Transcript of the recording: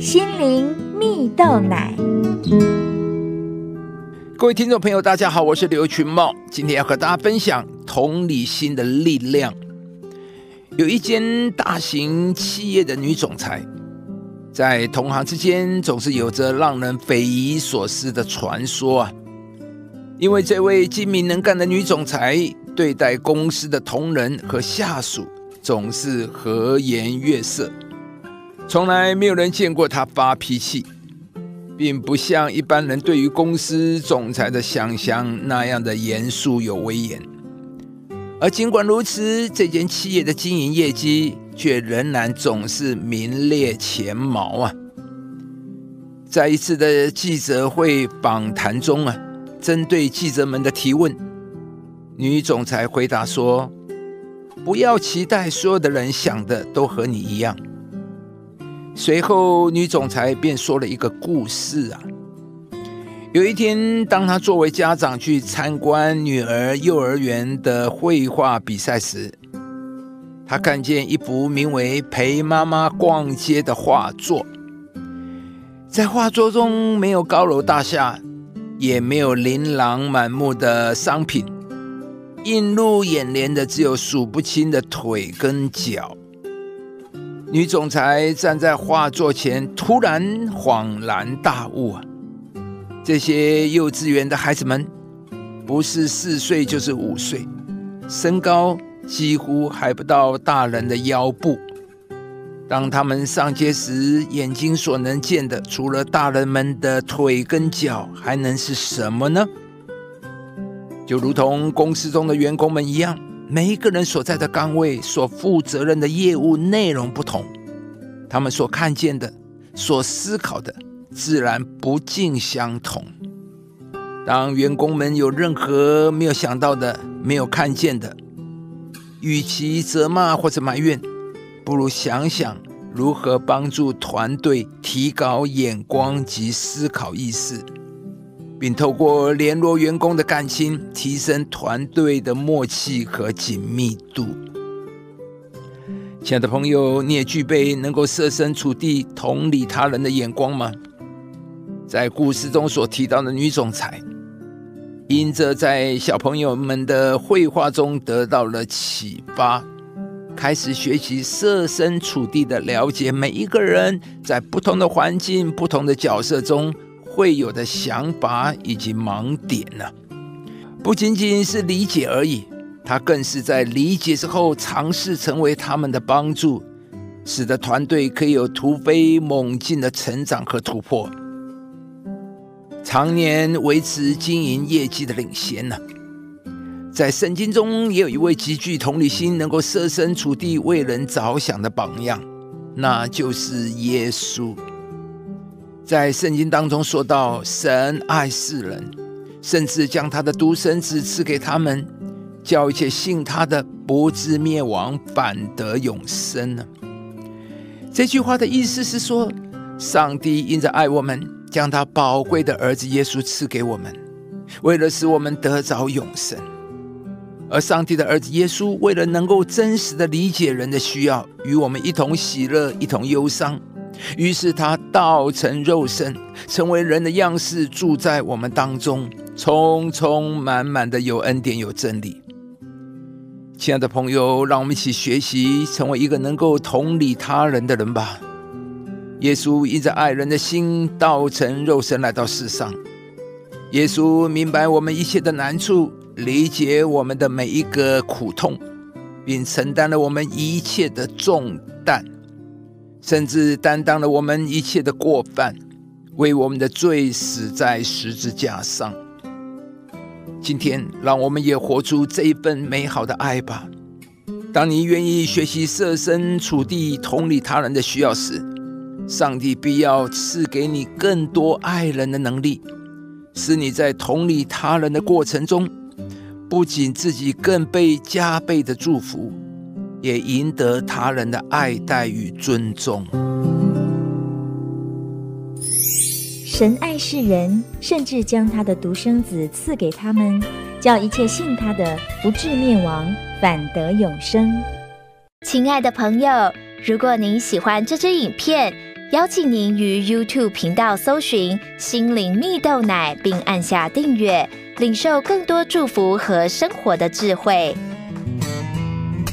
心灵蜜豆奶。各位听众朋友，大家好，我是刘群茂，今天要和大家分享同理心的力量。有一间大型企业的女总裁，在同行之间总是有着让人匪夷所思的传说啊。因为这位精明能干的女总裁，对待公司的同仁和下属总是和颜悦色，从来没有人见过他发脾气，并不像一般人对于公司总裁的想象那样的严肃有威严。而尽管如此，这间企业的经营业绩却仍然总是名列前茅啊！在一次的记者会访谈中啊。针对记者们的提问，女总裁回答说：“不要期待所有的人想的都和你一样。”随后，女总裁便说了一个故事啊。有一天，当她作为家长去参观女儿幼儿园的绘画比赛时，她看见一幅名为《陪妈妈逛街》的画作。在画作中，没有高楼大厦。也没有琳琅满目的商品，映入眼帘的只有数不清的腿跟脚。女总裁站在画作前，突然恍然大悟啊！这些幼稚园的孩子们，不是四岁就是五岁，身高几乎还不到大人的腰部。当他们上街时，眼睛所能见的，除了大人们的腿跟脚，还能是什么呢？就如同公司中的员工们一样，每一个人所在的岗位、所负责任的业务内容不同，他们所看见的、所思考的，自然不尽相同。当员工们有任何没有想到的、没有看见的，与其责骂或者埋怨。不如想想如何帮助团队提高眼光及思考意识，并透过联络员工的感情，提升团队的默契和紧密度。亲爱的朋友，你也具备能够设身处地、同理他人的眼光吗？在故事中所提到的女总裁，因着在小朋友们的绘画中得到了启发。开始学习设身处地的了解每一个人在不同的环境、不同的角色中会有的想法以及盲点呢？不仅仅是理解而已，他更是在理解之后尝试成为他们的帮助，使得团队可以有突飞猛进的成长和突破，常年维持经营业绩的领先呢？在圣经中，也有一位极具同理心、能够设身处地为人着想的榜样，那就是耶稣。在圣经当中说到，神爱世人，甚至将他的独生子赐给他们，叫一切信他的不至灭亡，反得永生呢。这句话的意思是说，上帝因着爱我们，将他宝贵的儿子耶稣赐给我们，为了使我们得着永生。而上帝的儿子耶稣，为了能够真实的理解人的需要，与我们一同喜乐，一同忧伤，于是他道成肉身，成为人的样式，住在我们当中，充充满满的有恩典，有真理。亲爱的朋友，让我们一起学习，成为一个能够同理他人的人吧。耶稣依着爱人的心，道成肉身来到世上。耶稣明白我们一切的难处。理解我们的每一个苦痛，并承担了我们一切的重担，甚至担当了我们一切的过犯，为我们的罪死在十字架上。今天，让我们也活出这一份美好的爱吧。当你愿意学习设身处地同理他人的需要时，上帝必要赐给你更多爱人的能力，使你在同理他人的过程中。不仅自己更被加倍的祝福，也赢得他人的爱戴与尊重。神爱世人，甚至将他的独生子赐给他们，叫一切信他的不至灭亡，反得永生。亲爱的朋友，如果您喜欢这支影片，邀请您于 YouTube 频道搜寻“心灵蜜豆奶”，并按下订阅，领受更多祝福和生活的智慧。